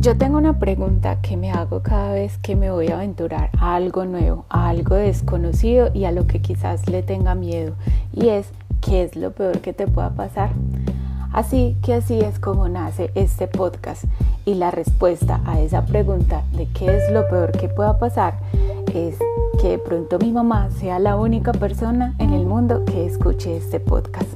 Yo tengo una pregunta que me hago cada vez que me voy a aventurar a algo nuevo, a algo desconocido y a lo que quizás le tenga miedo. Y es, ¿qué es lo peor que te pueda pasar? Así que así es como nace este podcast. Y la respuesta a esa pregunta de qué es lo peor que pueda pasar es que de pronto mi mamá sea la única persona en el mundo que escuche este podcast.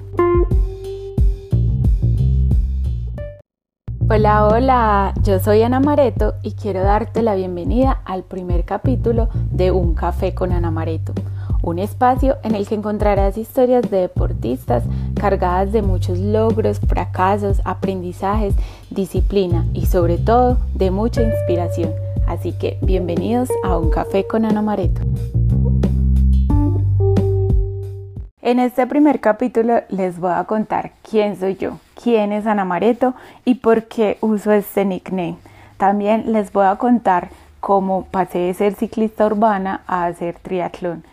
Hola, hola, yo soy Ana Mareto y quiero darte la bienvenida al primer capítulo de Un Café con Ana Mareto, un espacio en el que encontrarás historias de deportistas cargadas de muchos logros, fracasos, aprendizajes, disciplina y sobre todo de mucha inspiración. Así que bienvenidos a Un Café con Ana Mareto. En este primer capítulo les voy a contar quién soy yo, quién es Ana Mareto y por qué uso este nickname. También les voy a contar cómo pasé de ser ciclista urbana a hacer triatlón.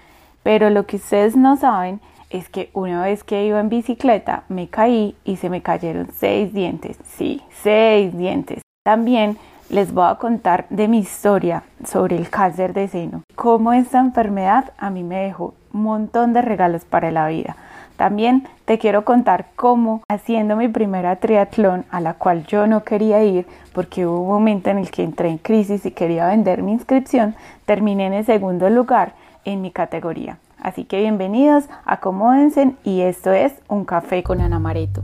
Pero lo que ustedes no saben es que una vez que iba en bicicleta me caí y se me cayeron seis dientes. Sí, seis dientes. También les voy a contar de mi historia sobre el cáncer de seno. Cómo esta enfermedad a mí me dejó un montón de regalos para la vida. También te quiero contar cómo haciendo mi primera triatlón a la cual yo no quería ir porque hubo un momento en el que entré en crisis y quería vender mi inscripción, terminé en el segundo lugar en mi categoría. Así que bienvenidos, acomódense y esto es Un Café con Ana Mareto.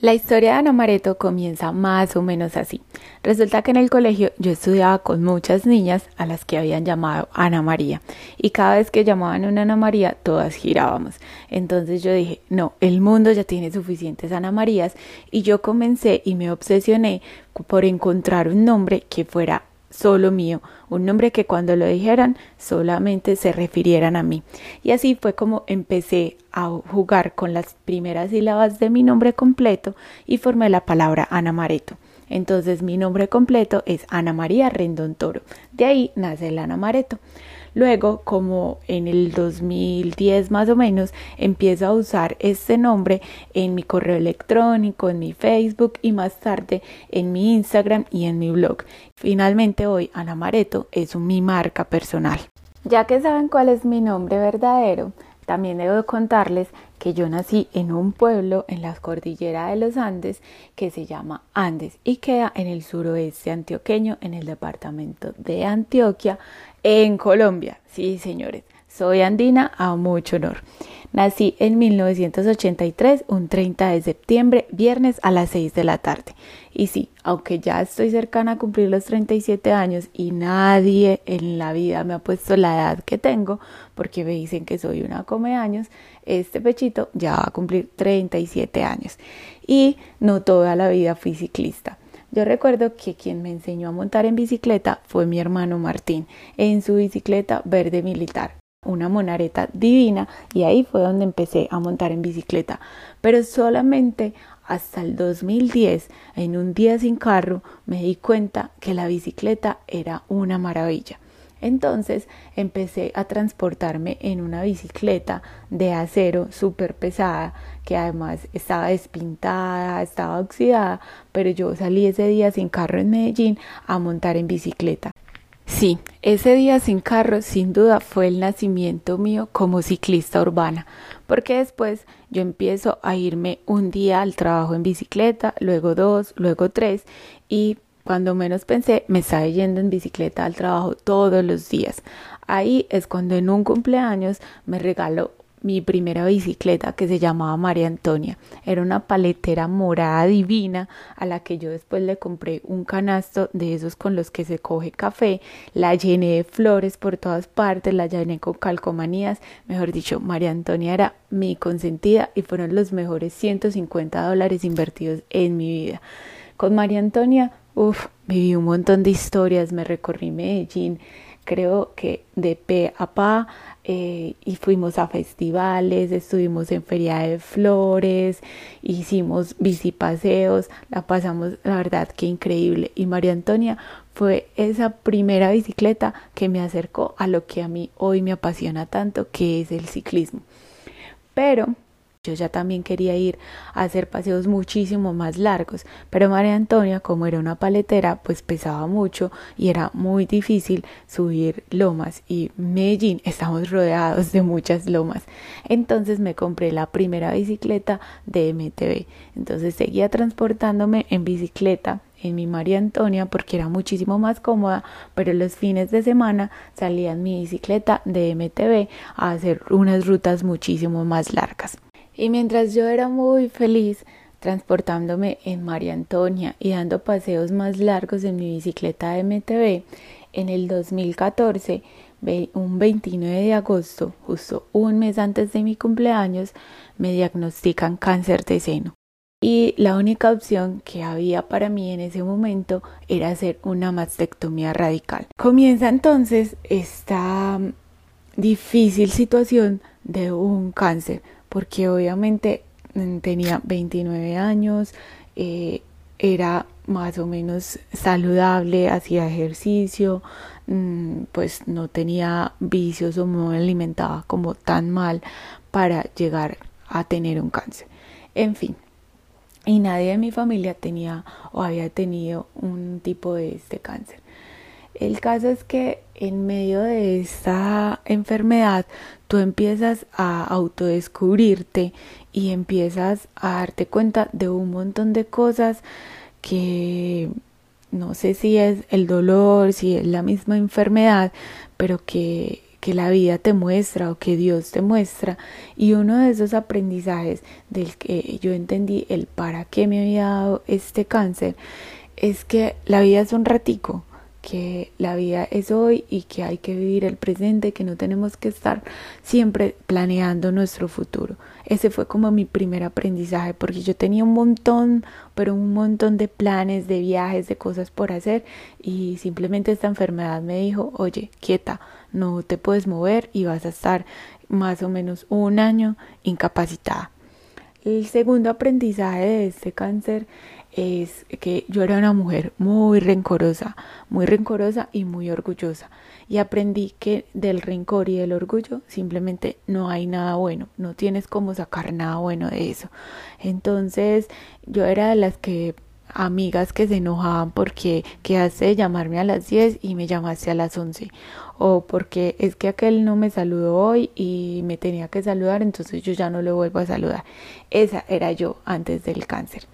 La historia de Ana Mareto comienza más o menos así. Resulta que en el colegio yo estudiaba con muchas niñas a las que habían llamado Ana María y cada vez que llamaban una Ana María todas girábamos. Entonces yo dije, no, el mundo ya tiene suficientes Ana Marías y yo comencé y me obsesioné por encontrar un nombre que fuera solo mío, un nombre que cuando lo dijeran solamente se refirieran a mí. Y así fue como empecé a jugar con las primeras sílabas de mi nombre completo y formé la palabra Ana Mareto. Entonces mi nombre completo es Ana María Rendón Toro. De ahí nace el Ana Mareto. Luego, como en el 2010 más o menos, empiezo a usar este nombre en mi correo electrónico, en mi Facebook y más tarde en mi Instagram y en mi blog. Finalmente hoy Ana Mareto es mi marca personal. Ya que saben cuál es mi nombre verdadero, también debo contarles que yo nací en un pueblo en la cordillera de los Andes que se llama Andes y queda en el suroeste antioqueño en el departamento de Antioquia en Colombia. Sí, señores, soy andina a mucho honor. Nací en 1983, un 30 de septiembre, viernes a las 6 de la tarde. Y sí, aunque ya estoy cercana a cumplir los 37 años y nadie en la vida me ha puesto la edad que tengo, porque me dicen que soy una come años, este pechito ya va a cumplir 37 años. Y no toda la vida fui ciclista. Yo recuerdo que quien me enseñó a montar en bicicleta fue mi hermano Martín, en su bicicleta verde militar una monareta divina y ahí fue donde empecé a montar en bicicleta. Pero solamente hasta el 2010, en un día sin carro, me di cuenta que la bicicleta era una maravilla. Entonces empecé a transportarme en una bicicleta de acero súper pesada, que además estaba despintada, estaba oxidada, pero yo salí ese día sin carro en Medellín a montar en bicicleta. Sí, ese día sin carro sin duda fue el nacimiento mío como ciclista urbana, porque después yo empiezo a irme un día al trabajo en bicicleta, luego dos, luego tres y cuando menos pensé me estaba yendo en bicicleta al trabajo todos los días. Ahí es cuando en un cumpleaños me regaló mi primera bicicleta que se llamaba María Antonia. Era una paletera morada divina a la que yo después le compré un canasto de esos con los que se coge café, la llené de flores por todas partes, la llené con calcomanías, mejor dicho, María Antonia era mi consentida y fueron los mejores 150 dólares invertidos en mi vida. Con María Antonia, uff, viví un montón de historias, me recorrí Medellín, creo que de pe a pa eh, y fuimos a festivales, estuvimos en feria de flores, hicimos bicipaseos, la pasamos la verdad que increíble y María Antonia fue esa primera bicicleta que me acercó a lo que a mí hoy me apasiona tanto que es el ciclismo. Pero Yo ya también quería ir a hacer paseos muchísimo más largos, pero María Antonia, como era una paletera, pues pesaba mucho y era muy difícil subir lomas y Medellín estamos rodeados de muchas lomas. Entonces me compré la primera bicicleta de MTV. Entonces seguía transportándome en bicicleta en mi María Antonia porque era muchísimo más cómoda, pero los fines de semana salía en mi bicicleta de MTV a hacer unas rutas muchísimo más largas. Y mientras yo era muy feliz transportándome en María Antonia y dando paseos más largos en mi bicicleta de MTV, en el 2014, un 29 de agosto, justo un mes antes de mi cumpleaños, me diagnostican cáncer de seno. Y la única opción que había para mí en ese momento era hacer una mastectomía radical. Comienza entonces esta difícil situación de un cáncer, porque obviamente mm, tenía 29 años, eh, era más o menos saludable, hacía ejercicio, mm, pues no tenía vicios o no me alimentaba como tan mal para llegar a tener un cáncer. En fin, y nadie de mi familia tenía o había tenido un tipo de este cáncer. El caso es que en medio de esta enfermedad tú empiezas a autodescubrirte y empiezas a darte cuenta de un montón de cosas que no sé si es el dolor, si es la misma enfermedad, pero que, que la vida te muestra o que Dios te muestra. Y uno de esos aprendizajes del que yo entendí el para qué me había dado este cáncer es que la vida es un ratico que la vida es hoy y que hay que vivir el presente, que no tenemos que estar siempre planeando nuestro futuro. Ese fue como mi primer aprendizaje, porque yo tenía un montón, pero un montón de planes, de viajes, de cosas por hacer y simplemente esta enfermedad me dijo, oye, quieta, no te puedes mover y vas a estar más o menos un año incapacitada. El segundo aprendizaje de este cáncer es que yo era una mujer muy rencorosa, muy rencorosa y muy orgullosa. Y aprendí que del rencor y del orgullo simplemente no hay nada bueno, no tienes como sacar nada bueno de eso. Entonces yo era de las que amigas que se enojaban porque quedaste de llamarme a las 10 y me llamaste a las 11 o porque es que aquel no me saludó hoy y me tenía que saludar entonces yo ya no le vuelvo a saludar esa era yo antes del cáncer.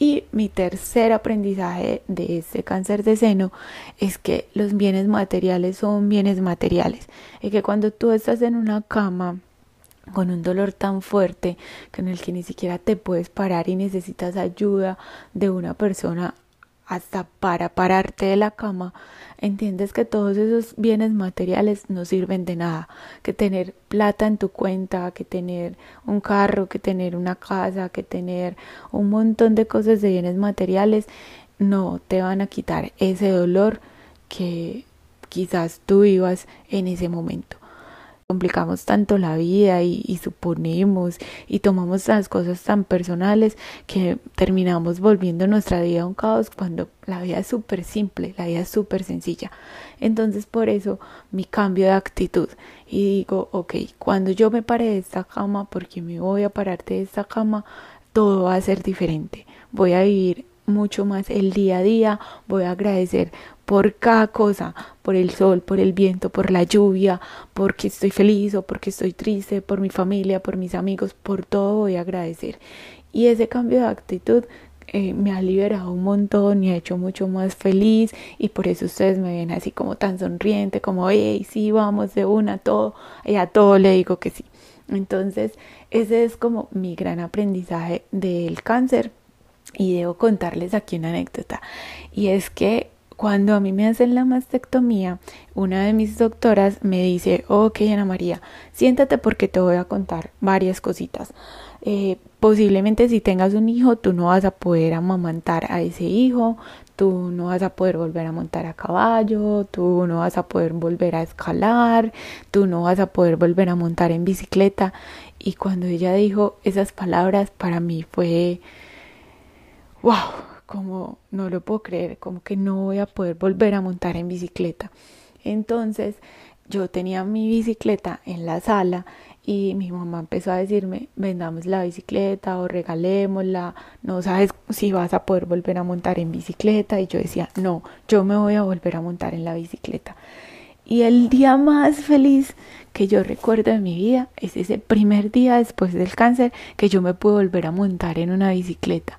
Y mi tercer aprendizaje de este cáncer de seno es que los bienes materiales son bienes materiales. Y que cuando tú estás en una cama con un dolor tan fuerte en el que ni siquiera te puedes parar y necesitas ayuda de una persona hasta para pararte de la cama, entiendes que todos esos bienes materiales no sirven de nada, que tener plata en tu cuenta, que tener un carro, que tener una casa, que tener un montón de cosas de bienes materiales, no te van a quitar ese dolor que quizás tú vivas en ese momento complicamos tanto la vida y, suponemos y tomamos las cosas tan personales que terminamos volviendo nuestra vida un caos cuando la vida es súper simple, la vida es súper sencilla. Entonces por eso mi cambio de actitud y digo, ok, cuando yo me pare de esta cama, porque me voy a pararte de esta cama, todo va a ser diferente. Voy a vivir mucho más el día a día, voy a agradecer por cada cosa, por el sol, por el viento, por la lluvia, porque estoy feliz o porque estoy triste, por mi familia, por mis amigos, por todo voy a agradecer. Y ese cambio de actitud eh, me ha liberado un montón y ha hecho mucho más feliz y por eso ustedes me ven así como tan sonriente, como, hey, sí, vamos de una, todo, y a todo le digo que sí. Entonces, ese es como mi gran aprendizaje del cáncer. Y debo contarles aquí una anécdota. Y es que cuando a mí me hacen la mastectomía, una de mis doctoras me dice, ok Ana María, siéntate porque te voy a contar varias cositas. Eh, posiblemente si tengas un hijo, tú no vas a poder amamantar a ese hijo, tú no vas a poder volver a montar a caballo, tú no vas a poder volver a escalar, tú no vas a poder volver a montar en bicicleta. Y cuando ella dijo esas palabras, para mí fue, wow como no lo puedo creer, como que no voy a poder volver a montar en bicicleta. Entonces yo tenía mi bicicleta en la sala y mi mamá empezó a decirme, vendamos la bicicleta o regalémosla, no sabes si vas a poder volver a montar en bicicleta. Y yo decía, no, yo me voy a volver a montar en la bicicleta. Y el día más feliz que yo recuerdo de mi vida es ese primer día después del cáncer que yo me pude volver a montar en una bicicleta.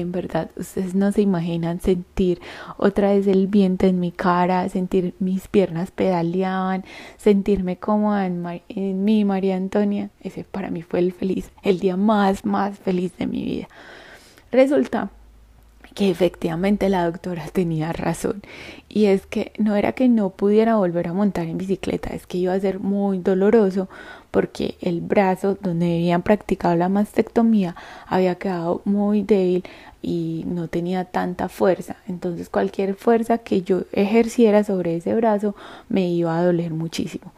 En verdad, ustedes no se imaginan sentir otra vez el viento en mi cara, sentir mis piernas pedaleaban, sentirme como en, en mi María Antonia. Ese para mí fue el feliz, el día más, más feliz de mi vida. Resulta que efectivamente la doctora tenía razón y es que no era que no pudiera volver a montar en bicicleta, es que iba a ser muy doloroso porque el brazo donde habían practicado la mastectomía había quedado muy débil y no tenía tanta fuerza, entonces cualquier fuerza que yo ejerciera sobre ese brazo me iba a doler muchísimo.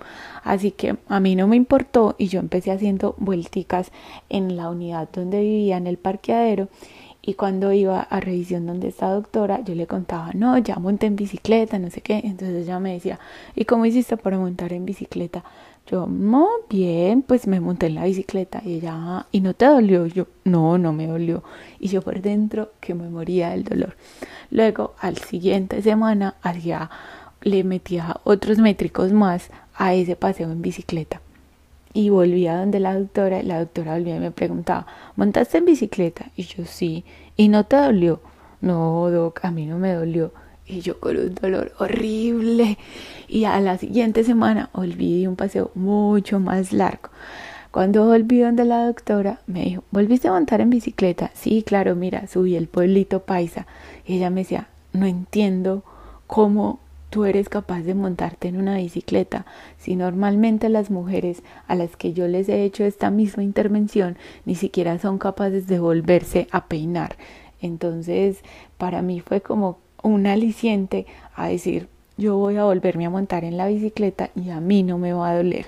Así que a mí no me importó y yo empecé haciendo vuelticas en la unidad donde vivía en el parqueadero y cuando iba a revisión donde esta doctora, yo le contaba, no, ya monté en bicicleta, no sé qué. Entonces ella me decía, ¿y cómo hiciste para montar en bicicleta? Yo, no, bien, pues me monté en la bicicleta. Y ella, ah, ¿y no te dolió? Yo, no, no me dolió. Y yo por dentro que me moría del dolor. Luego, al siguiente semana, hacía, le metía otros métricos más a ese paseo en bicicleta y volvía donde la doctora y la doctora volvía y me preguntaba, ¿montaste en bicicleta? Y yo sí, ¿y no te dolió? No, doc, a mí no me dolió. Y yo con un dolor horrible. Y a la siguiente semana volví de un paseo mucho más largo. Cuando volví donde la doctora, me dijo, ¿volviste a montar en bicicleta? Sí, claro, mira, subí el pueblito paisa. Y ella me decía, no entiendo cómo tú eres capaz de montarte en una bicicleta. Si normalmente las mujeres a las que yo les he hecho esta misma intervención ni siquiera son capaces de volverse a peinar. Entonces, para mí fue como un aliciente a decir, yo voy a volverme a montar en la bicicleta y a mí no me va a doler.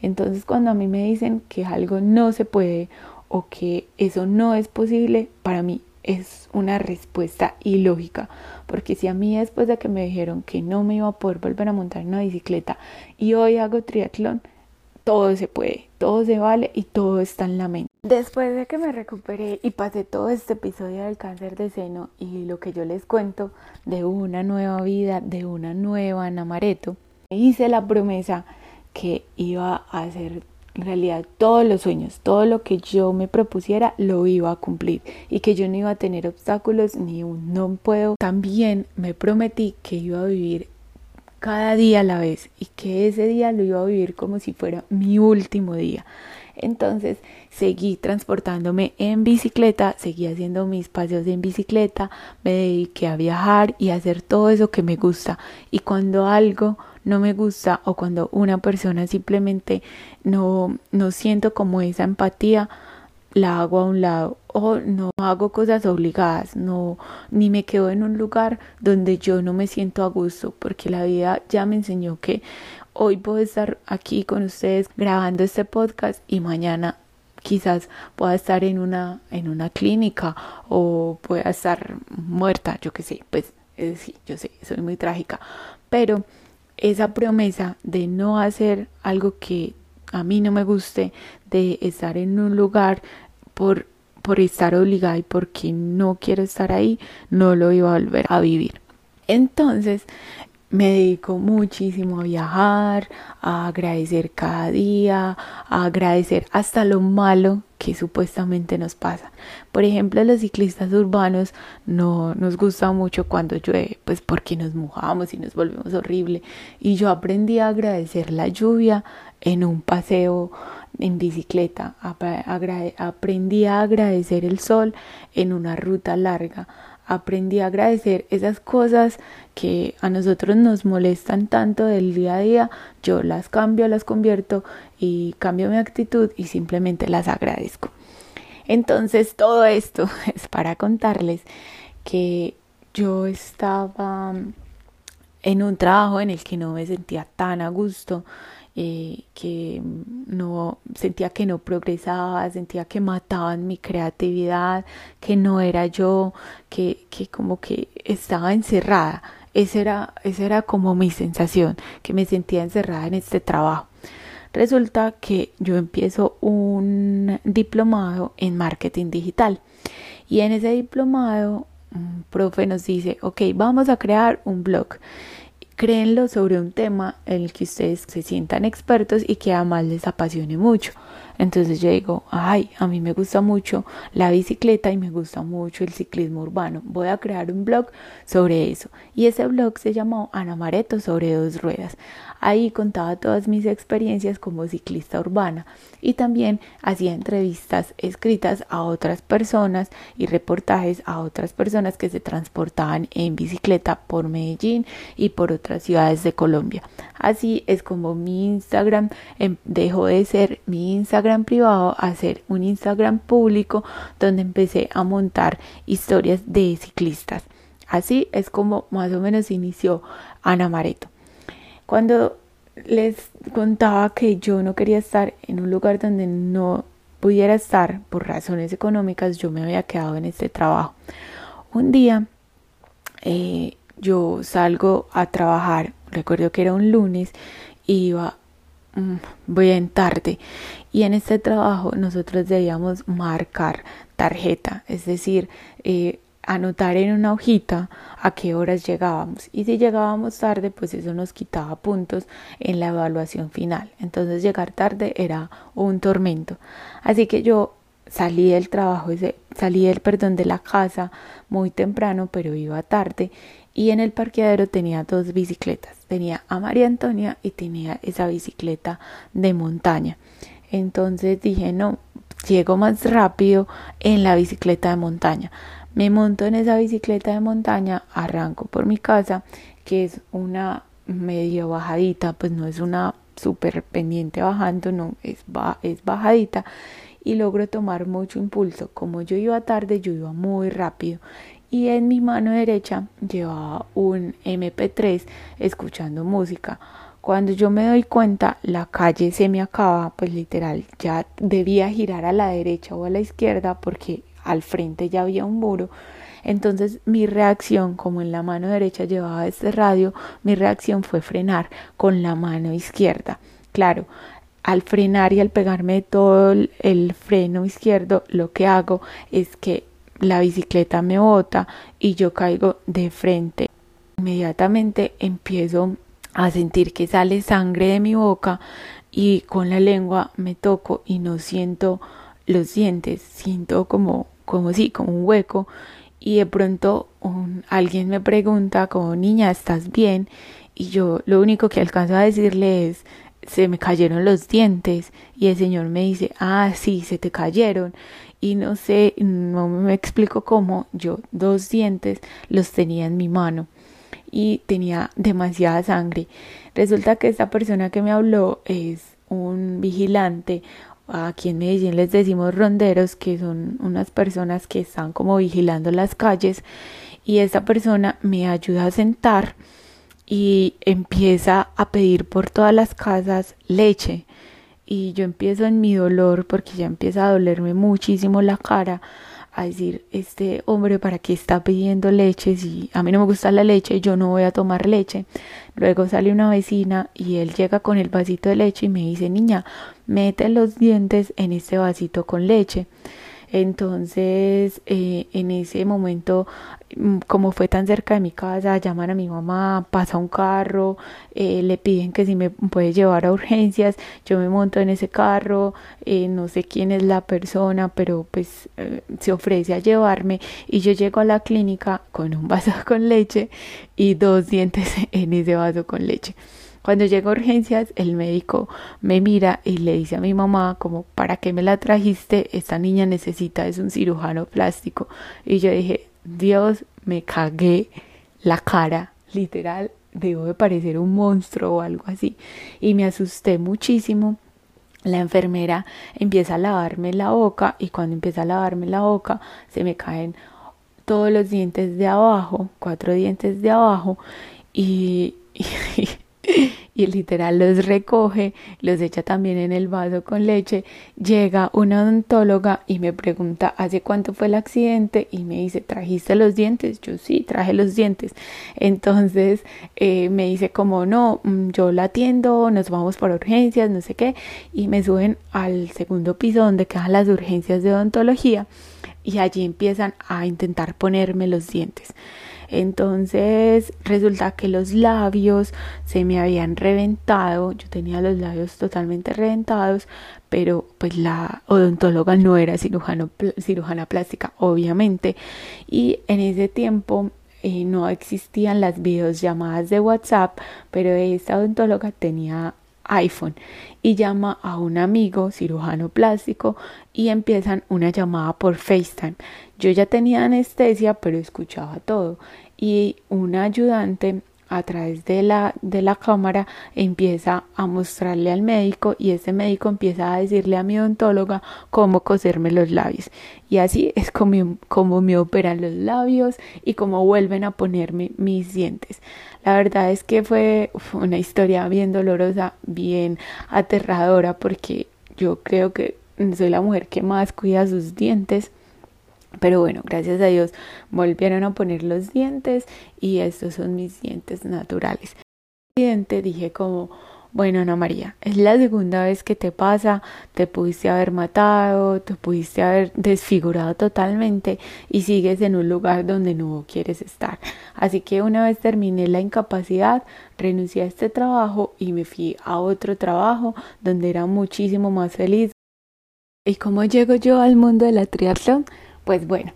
Entonces, cuando a mí me dicen que algo no se puede o que eso no es posible, para mí es una respuesta ilógica, porque si a mí después de que me dijeron que no me iba a poder volver a montar una bicicleta y hoy hago triatlón, todo se puede, todo se vale y todo está en la mente. Después de que me recuperé y pasé todo este episodio del cáncer de seno y lo que yo les cuento de una nueva vida, de una nueva Namareto, hice la promesa que iba a hacer realidad todos los sueños, todo lo que yo me propusiera lo iba a cumplir y que yo no iba a tener obstáculos ni un no puedo. También me prometí que iba a vivir cada día a la vez y que ese día lo iba a vivir como si fuera mi último día. Entonces seguí transportándome en bicicleta, seguí haciendo mis paseos en bicicleta, me dediqué a viajar y a hacer todo eso que me gusta. Y cuando algo no me gusta o cuando una persona simplemente no, no siento como esa empatía, la hago a un lado o no hago cosas obligadas, no ni me quedo en un lugar donde yo no me siento a gusto, porque la vida ya me enseñó que hoy puedo estar aquí con ustedes grabando este podcast y mañana quizás pueda estar en una en una clínica o pueda estar muerta, yo qué sé, pues es, sí, yo sé, soy muy trágica, pero esa promesa de no hacer algo que a mí no me guste, de estar en un lugar por, por estar obligada y porque no quiero estar ahí, no lo iba a volver a vivir. Entonces, me dedico muchísimo a viajar, a agradecer cada día, a agradecer hasta lo malo que supuestamente nos pasa. Por ejemplo, los ciclistas urbanos no nos gusta mucho cuando llueve, pues porque nos mojamos y nos volvemos horrible. Y yo aprendí a agradecer la lluvia en un paseo en bicicleta, aprendí a agradecer el sol en una ruta larga. Aprendí a agradecer esas cosas que a nosotros nos molestan tanto del día a día, yo las cambio, las convierto y cambio mi actitud y simplemente las agradezco. Entonces todo esto es para contarles que yo estaba en un trabajo en el que no me sentía tan a gusto, eh, que no sentía que no progresaba, sentía que mataban mi creatividad, que no era yo, que, que como que estaba encerrada. Esa era, esa era como mi sensación, que me sentía encerrada en este trabajo. Resulta que yo empiezo un diplomado en marketing digital y en ese diplomado un profe nos dice, ok, vamos a crear un blog. Créenlo sobre un tema en el que ustedes se sientan expertos y que además les apasione mucho. Entonces yo digo, ay, a mí me gusta mucho la bicicleta y me gusta mucho el ciclismo urbano. Voy a crear un blog sobre eso. Y ese blog se llamó Ana Mareto sobre dos ruedas. Ahí contaba todas mis experiencias como ciclista urbana y también hacía entrevistas escritas a otras personas y reportajes a otras personas que se transportaban en bicicleta por Medellín y por otras ciudades de Colombia. Así es como mi Instagram em, dejó de ser mi Instagram privado a ser un Instagram público donde empecé a montar historias de ciclistas. Así es como más o menos inició Ana Mareto. Cuando les contaba que yo no quería estar en un lugar donde no pudiera estar por razones económicas, yo me había quedado en este trabajo. Un día eh, yo salgo a trabajar, recuerdo que era un lunes, iba mm, voy en tarde y en este trabajo nosotros debíamos marcar tarjeta, es decir, eh, anotar en una hojita a qué horas llegábamos. Y si llegábamos tarde pues eso nos quitaba puntos en la evaluación final. Entonces llegar tarde era un tormento. Así que yo salí del trabajo salí del perdón de la casa muy temprano pero iba tarde. Y en el parqueadero tenía dos bicicletas. Tenía a María Antonia y tenía esa bicicleta de montaña. Entonces dije no llego más rápido en la bicicleta de montaña me monto en esa bicicleta de montaña, arranco por mi casa, que es una medio bajadita, pues no es una súper pendiente bajando, no, es, es bajadita y logro tomar mucho impulso. Como yo iba tarde, yo iba muy rápido y en mi mano derecha llevaba un MP3 escuchando música. Cuando yo me doy cuenta, la calle se me acaba, pues literal, ya debía girar a la derecha o a la izquierda porque al frente ya había un muro. Entonces mi reacción, como en la mano derecha llevaba este radio, mi reacción fue frenar con la mano izquierda. Claro, al frenar y al pegarme todo el freno izquierdo, lo que hago es que la bicicleta me bota y yo caigo de frente. Inmediatamente empiezo a sentir que sale sangre de mi boca y con la lengua me toco y no siento los dientes, siento como como si, como un hueco, y de pronto alguien me pregunta como niña, ¿estás bien? Y yo lo único que alcanzo a decirle es, se me cayeron los dientes y el señor me dice, ah, sí, se te cayeron. Y no sé, no me explico cómo, yo dos dientes los tenía en mi mano y tenía demasiada sangre. Resulta que esta persona que me habló es un vigilante, Aquí en Medellín les decimos ronderos, que son unas personas que están como vigilando las calles y esta persona me ayuda a sentar y empieza a pedir por todas las casas leche. Y yo empiezo en mi dolor porque ya empieza a dolerme muchísimo la cara a decir, este hombre, ¿para qué está pidiendo leche? Si a mí no me gusta la leche, yo no voy a tomar leche. Luego sale una vecina y él llega con el vasito de leche y me dice, niña, mete los dientes en este vasito con leche. Entonces, eh, en ese momento, mm, como fue tan cerca de mi casa, llaman a mi mamá, pasa un carro, eh, le piden que si me puede llevar a urgencias, yo me monto en ese carro, eh, no sé quién es la persona, pero pues se ofrece a llevarme y yo llego a la clínica con un vaso con leche y dos dientes en ese vaso con leche. Cuando llego a urgencias, el médico me mira y le dice a mi mamá como, ¿para qué me la trajiste? Esta niña necesita, es un cirujano plástico. Y yo dije, Dios, me cagué la cara, literal, debo de parecer un monstruo o algo así. Y me asusté muchísimo. La enfermera empieza a lavarme la boca y cuando empieza a lavarme la boca se me caen todos los dientes de abajo, cuatro dientes de abajo y, y literal los recoge, los echa también en el vaso con leche. Llega una odontóloga y me pregunta hace cuánto fue el accidente y me dice, ¿trajiste los dientes? Yo sí, traje los dientes. Entonces eh, me dice como no, mm, yo la atiendo, nos vamos por urgencias, no sé qué, y me suben al segundo piso donde quedan las urgencias de odontología y allí empiezan a intentar ponerme los dientes. Entonces resulta que los labios se me habían reventado, yo tenía los labios totalmente reventados, pero pues la odontóloga no era cirujano, cirujana plástica, obviamente, y en ese tiempo eh, no existían las videollamadas de WhatsApp, pero esta odontóloga tenía iPhone y llama a un amigo cirujano plástico y empiezan una llamada por FaceTime. Yo ya tenía anestesia, pero escuchaba todo y un ayudante a través de la, de la cámara empieza a mostrarle al médico y ese médico empieza a decirle a mi odontóloga cómo coserme los labios. Y así es como, como me operan los labios y cómo vuelven a ponerme mis dientes. La verdad es que fue una historia bien dolorosa, bien aterradora porque yo creo que soy la mujer que más cuida sus dientes pero bueno, gracias a Dios volvieron a poner los dientes y estos son mis dientes naturales. Dije como, bueno Ana María, es la segunda vez que te pasa, te pudiste haber matado, te pudiste haber desfigurado totalmente y sigues en un lugar donde no quieres estar. Así que una vez terminé la incapacidad, renuncié a este trabajo y me fui a otro trabajo donde era muchísimo más feliz. ¿Y cómo llego yo al mundo de la triatlón? Pues bueno,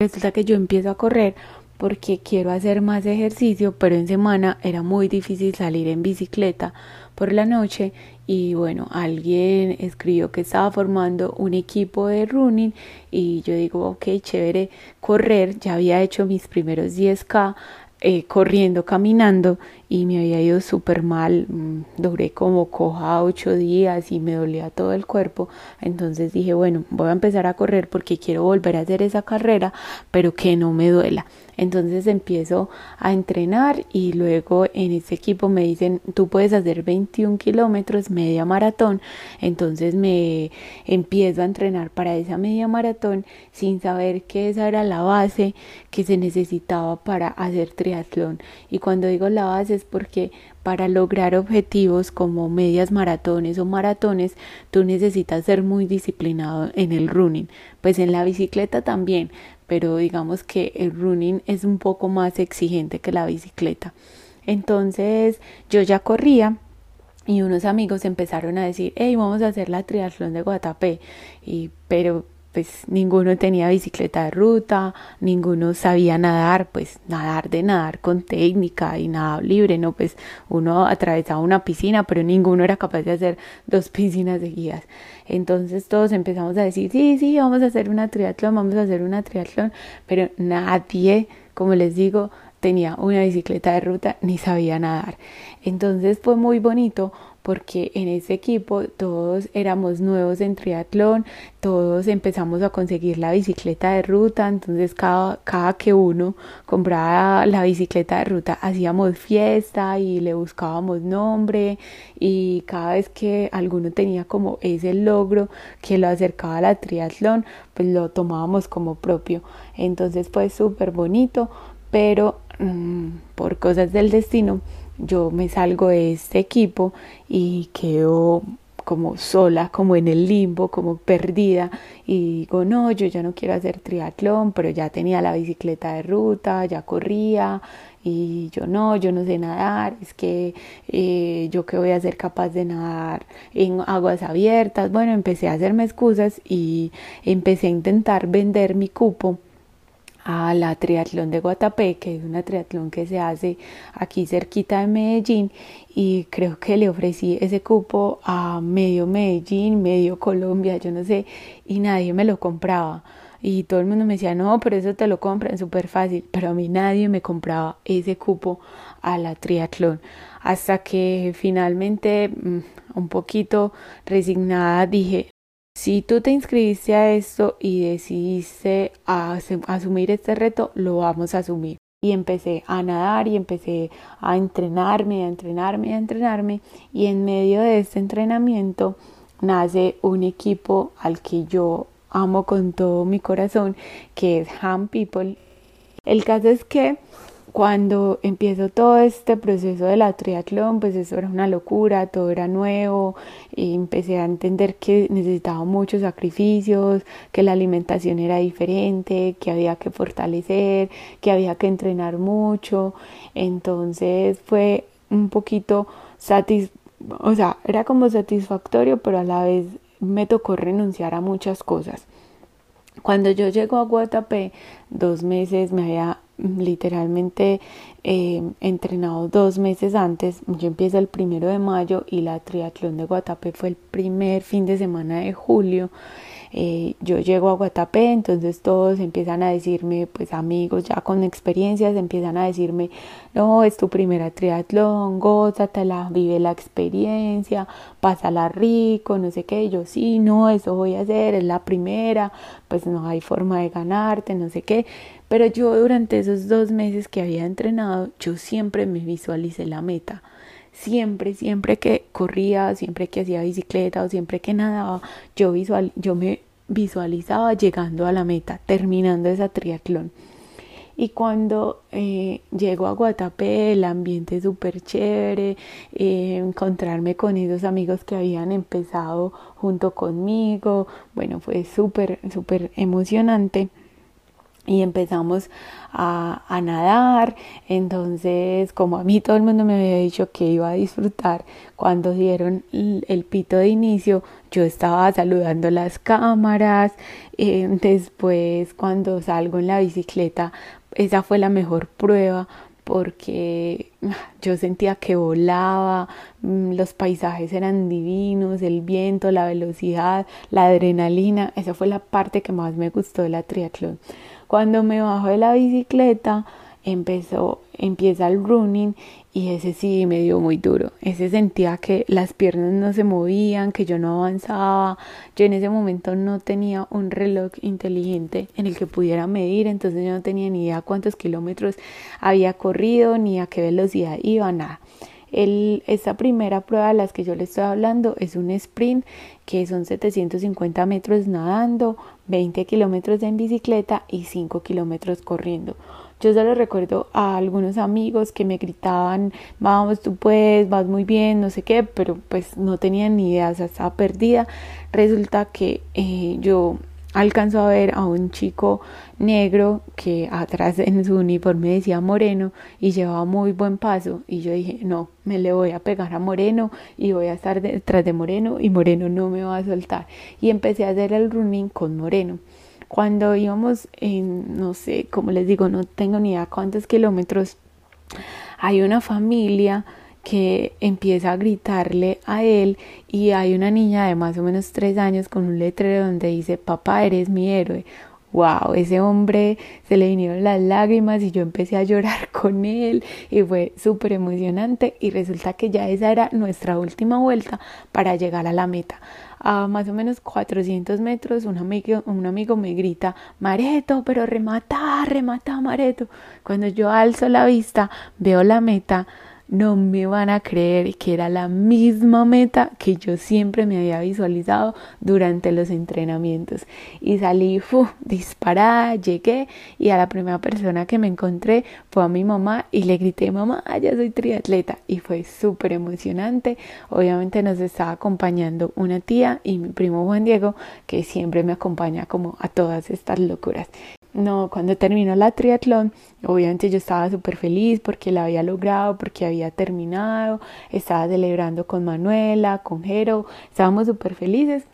resulta que yo empiezo a correr porque quiero hacer más ejercicio, pero en semana era muy difícil salir en bicicleta por la noche y bueno, alguien escribió que estaba formando un equipo de running y yo digo, ok, chévere, correr, ya había hecho mis primeros 10K, eh, corriendo, caminando y me había ido súper mal, mm, duré como coja ocho días y me dolía todo el cuerpo, entonces dije bueno voy a empezar a correr porque quiero volver a hacer esa carrera pero que no me duela, entonces empiezo a entrenar y luego en ese equipo me dicen tú puedes hacer 21 kilómetros media maratón, entonces me empiezo a entrenar para esa media maratón sin saber que esa era la base que se necesitaba para hacer triatlón y cuando digo la base es porque para lograr objetivos como medias maratones o maratones, tú necesitas ser muy disciplinado en el running. Pues en la bicicleta también, pero digamos que el running es un poco más exigente que la bicicleta. Entonces yo ya corría y unos amigos empezaron a decir, hey, vamos a hacer la triatlón de Guatapé. Y, pero pues ninguno tenía bicicleta de ruta, ninguno sabía nadar, pues nadar de nadar con técnica y nada libre, no, pues uno atravesaba una piscina, pero ninguno era capaz de hacer dos piscinas de guías. Entonces todos empezamos a decir, sí, sí, vamos a hacer una triatlón, vamos a hacer una triatlón, pero nadie, como les digo, tenía una bicicleta de ruta ni sabía nadar. Entonces fue muy bonito porque en ese equipo todos éramos nuevos en triatlón, todos empezamos a conseguir la bicicleta de ruta, entonces cada, cada que uno compraba la bicicleta de ruta hacíamos fiesta y le buscábamos nombre y cada vez que alguno tenía como ese logro que lo acercaba a la triatlón, pues lo tomábamos como propio. Entonces fue súper bonito, pero mm, por cosas del destino yo me salgo de este equipo y quedo como sola, como en el limbo, como perdida. Y digo, no, yo ya no quiero hacer triatlón, pero ya tenía la bicicleta de ruta, ya corría y yo no, yo no sé nadar, es que eh, yo que voy a ser capaz de nadar en aguas abiertas, bueno, empecé a hacerme excusas y empecé a intentar vender mi cupo a la triatlón de Guatapé, que es una triatlón que se hace aquí cerquita de Medellín y creo que le ofrecí ese cupo a medio Medellín, medio Colombia, yo no sé, y nadie me lo compraba. Y todo el mundo me decía, no, pero eso te lo compran súper fácil, pero a mí nadie me compraba ese cupo a la triatlón. Hasta que finalmente, mm, un poquito resignada, dije, si tú te inscribiste a esto y decidiste asumir este reto, lo vamos a asumir. y empecé a nadar y empecé a entrenarme, a entrenarme, a entrenarme y en medio de este entrenamiento nace un equipo al que yo amo con todo mi corazón que es Ham People. El caso es que cuando empiezo todo este proceso de la triatlón, pues eso era una locura, todo era nuevo, y empecé a entender que necesitaba muchos sacrificios, que la alimentación era diferente, que había que fortalecer, que había que entrenar mucho, entonces fue un poquito satis o sea, era como satisfactorio, pero a la vez me tocó renunciar a muchas cosas. Cuando yo llego a Guatapé, dos meses me había literalmente eh, entrenado dos meses antes. Yo empiezo el primero de mayo y la triatlón de Guatapé fue el primer fin de semana de julio. Eh, yo llego a Guatapé, entonces todos empiezan a decirme, pues amigos ya con experiencias, empiezan a decirme, no, es tu primera triatlón, gózatela, vive la experiencia, pásala rico, no sé qué, yo sí, no, eso voy a hacer, es la primera, pues no hay forma de ganarte, no sé qué, pero yo durante esos dos meses que había entrenado, yo siempre me visualicé la meta siempre, siempre que corría, siempre que hacía bicicleta o siempre que nadaba, yo, visual, yo me visualizaba llegando a la meta, terminando esa triatlón. Y cuando eh, llego a Guatapé, el ambiente súper chévere, eh, encontrarme con esos amigos que habían empezado junto conmigo, bueno, fue súper, súper emocionante y empezamos a, a, nadar. Entonces, como a mí todo el mundo me había dicho que iba a disfrutar, cuando dieron el, pito de inicio, yo estaba saludando las cámaras. Eh, después, cuando salgo en la bicicleta, esa fue la mejor prueba porque ah, yo sentía que volaba, mm, los paisajes eran divinos, el viento, la velocidad, la adrenalina, esa fue la parte que más me gustó de la triatlón. Cuando me bajo de la bicicleta, empezó, empieza el running y ese sí me dio muy duro. Ese sentía que las piernas no se movían, que yo no avanzaba. Yo en ese momento no tenía un reloj inteligente en el que pudiera medir, entonces yo no tenía ni idea cuántos kilómetros había corrido, ni a qué velocidad iba, nada. El, esta primera prueba de las que yo le estoy hablando es un sprint que son 750 metros nadando, 20 kilómetros en bicicleta y 5 kilómetros corriendo. Yo solo recuerdo a algunos amigos que me gritaban, vamos, tú puedes, vas muy bien, no sé qué, pero pues no tenían ni idea, o estaba perdida. Resulta que eh, yo alcanzó a ver a un chico negro que atrás en su uniforme decía Moreno y llevaba muy buen paso. Y yo dije no me le voy a pegar a Moreno y voy a estar detrás de Moreno y Moreno no me va a soltar. Y empecé a hacer el running con Moreno. Cuando íbamos en no sé como les digo no tengo ni idea cuántos kilómetros hay una familia que empieza a gritarle a él y hay una niña de más o menos tres años con un letrero donde dice papá eres mi héroe wow, ese hombre se le vinieron las lágrimas y yo empecé a llorar con él y fue súper emocionante y resulta que ya esa era nuestra última vuelta para llegar a la meta. A más o menos 400 metros un amigo, un amigo me grita, Mareto, pero remata, remata, Mareto. Cuando yo alzo la vista, veo la meta no me van a creer que era la misma meta que yo siempre me había visualizado durante los entrenamientos. Y salí disparada, llegué y a la primera persona que me encontré fue a mi mamá y le grité, mamá, ya soy triatleta. Y fue súper emocionante. Obviamente nos estaba acompañando una tía y mi primo Juan Diego, que siempre me acompaña como a todas estas locuras. No, cuando terminó la triatlón, obviamente yo estaba súper feliz porque la había logrado, porque había terminado, estaba celebrando con Manuela, con Jero, estábamos súper felices.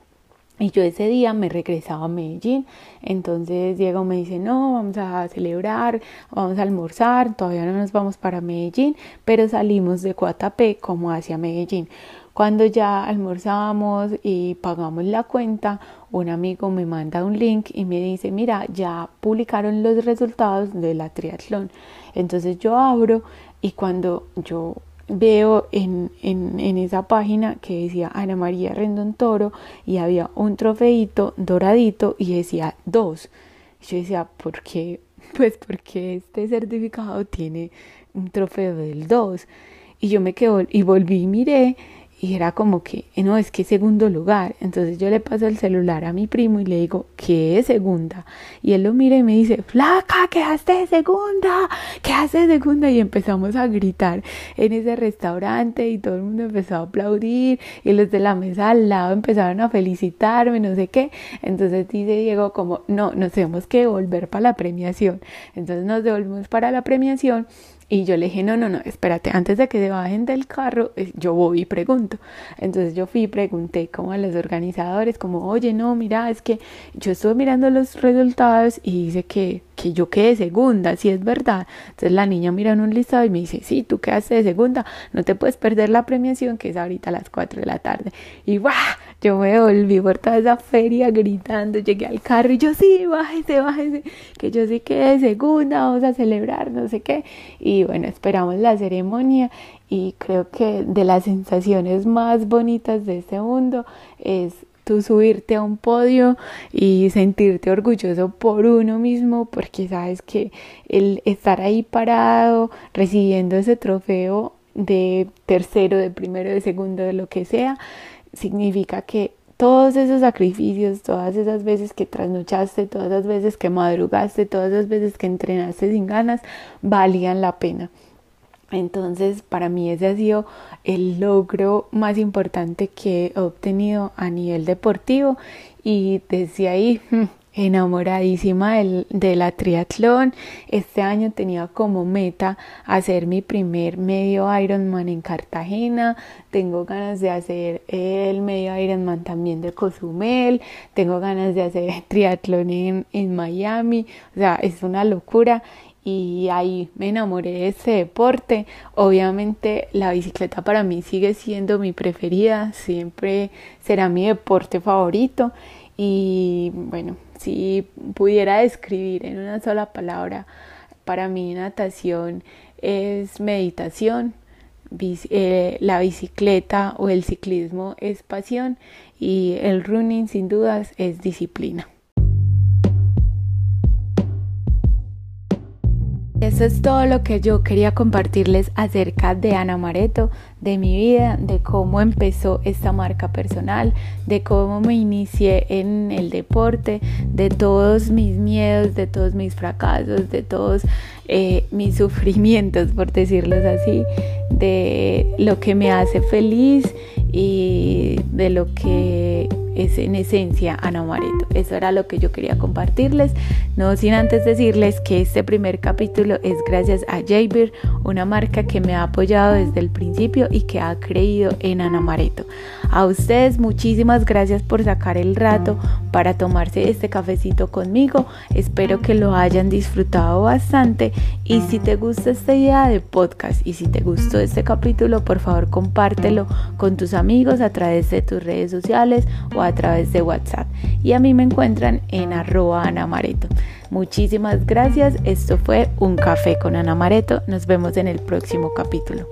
Y yo ese día me regresaba a Medellín, entonces Diego me dice, no, vamos a celebrar, vamos a almorzar, todavía no nos vamos para Medellín, pero salimos de Coatapé como hacia Medellín. Cuando ya almorzamos y pagamos la cuenta, un amigo me manda un link y me dice, mira, ya publicaron los resultados de la triatlón. Entonces yo abro y cuando yo veo en, en, esa página que decía Ana María Rendón Toro y había un trofeito doradito y decía dos. Yo decía, ¿por qué pues porque este certificado tiene un trofeo del 2. Y yo me quedé y volví y miré y era como que, eh, no, es que segundo lugar. Entonces yo le paso el celular a mi primo y le digo, ¿qué es segunda? Y él lo mira y me dice, flaca, quedaste de segunda, quedaste segunda. Y empezamos a gritar en ese restaurante y todo el mundo empezó a aplaudir y los de la mesa al lado empezaron a felicitarme, no sé qué. Entonces dice Diego como, no, nos tenemos que volver para la premiación. Entonces nos devolvimos para la premiación y yo le dije, no, no, no, espérate, antes de que se bajen del carro, eh, yo voy y pregunto. Entonces yo fui y pregunté como a los organizadores, como, oye, no, mira, es que yo estuve mirando los resultados y dice que que yo quedé segunda, si es verdad. Entonces la niña mira en un listado y me dice, sí, tú quedaste de segunda, no te puedes perder la premiación que es ahorita a las 4 de la tarde. Y ¡guau! Yo me volví por toda esa feria gritando, llegué al carro y yo, sí, bájese, bájese, que yo sí quedé de segunda, vamos a celebrar, no sé qué. Y bueno, esperamos la ceremonia y creo que de las sensaciones más bonitas de este mundo es tú subirte a un podio y sentirte orgulloso por uno mismo porque sabes que el estar ahí parado recibiendo ese trofeo de tercero, de primero, de segundo, de lo que sea, significa que todos esos sacrificios, todas esas veces que trasnochaste, todas esas veces que madrugaste, todas esas veces que entrenaste sin ganas, valían la pena. Entonces, para mí ese ha sido el logro más importante que he obtenido a nivel deportivo y desde ahí enamoradísima de la triatlón. Este año tenía como meta hacer mi primer medio Ironman en Cartagena. Tengo ganas de hacer el medio Ironman también de Cozumel. Tengo ganas de hacer triatlón en, en Miami. O sea, es una locura y ahí me enamoré de este deporte. Obviamente la bicicleta para mí sigue siendo mi preferida, siempre será mi deporte favorito y bueno, si pudiera describir en una sola palabra, para mí natación es meditación, eh, la bicicleta o el ciclismo es pasión y el running sin dudas es disciplina. Eso es todo lo que yo quería compartirles acerca de Ana Mareto, de mi vida, de cómo empezó esta marca personal, de cómo me inicié en el deporte, de todos mis miedos, de todos mis fracasos, de todos eh, mis sufrimientos, por decirlos así, de lo que me hace feliz y de lo que es en esencia Ana Mareto. Eso era lo que yo quería compartirles. No sin antes decirles que este primer capítulo es gracias a Jaybir, una marca que me ha apoyado desde el principio y que ha creído en Ana Mareto. A ustedes muchísimas gracias por sacar el rato para tomarse este cafecito conmigo. Espero que lo hayan disfrutado bastante y si te gusta esta idea de podcast y si te gustó este capítulo, por favor compártelo con tus amigos a través de tus redes sociales o a través de WhatsApp. Y a mí me encuentran en arroba Ana Mareto. Muchísimas gracias. Esto fue Un Café con Ana Mareto. Nos vemos en el próximo capítulo.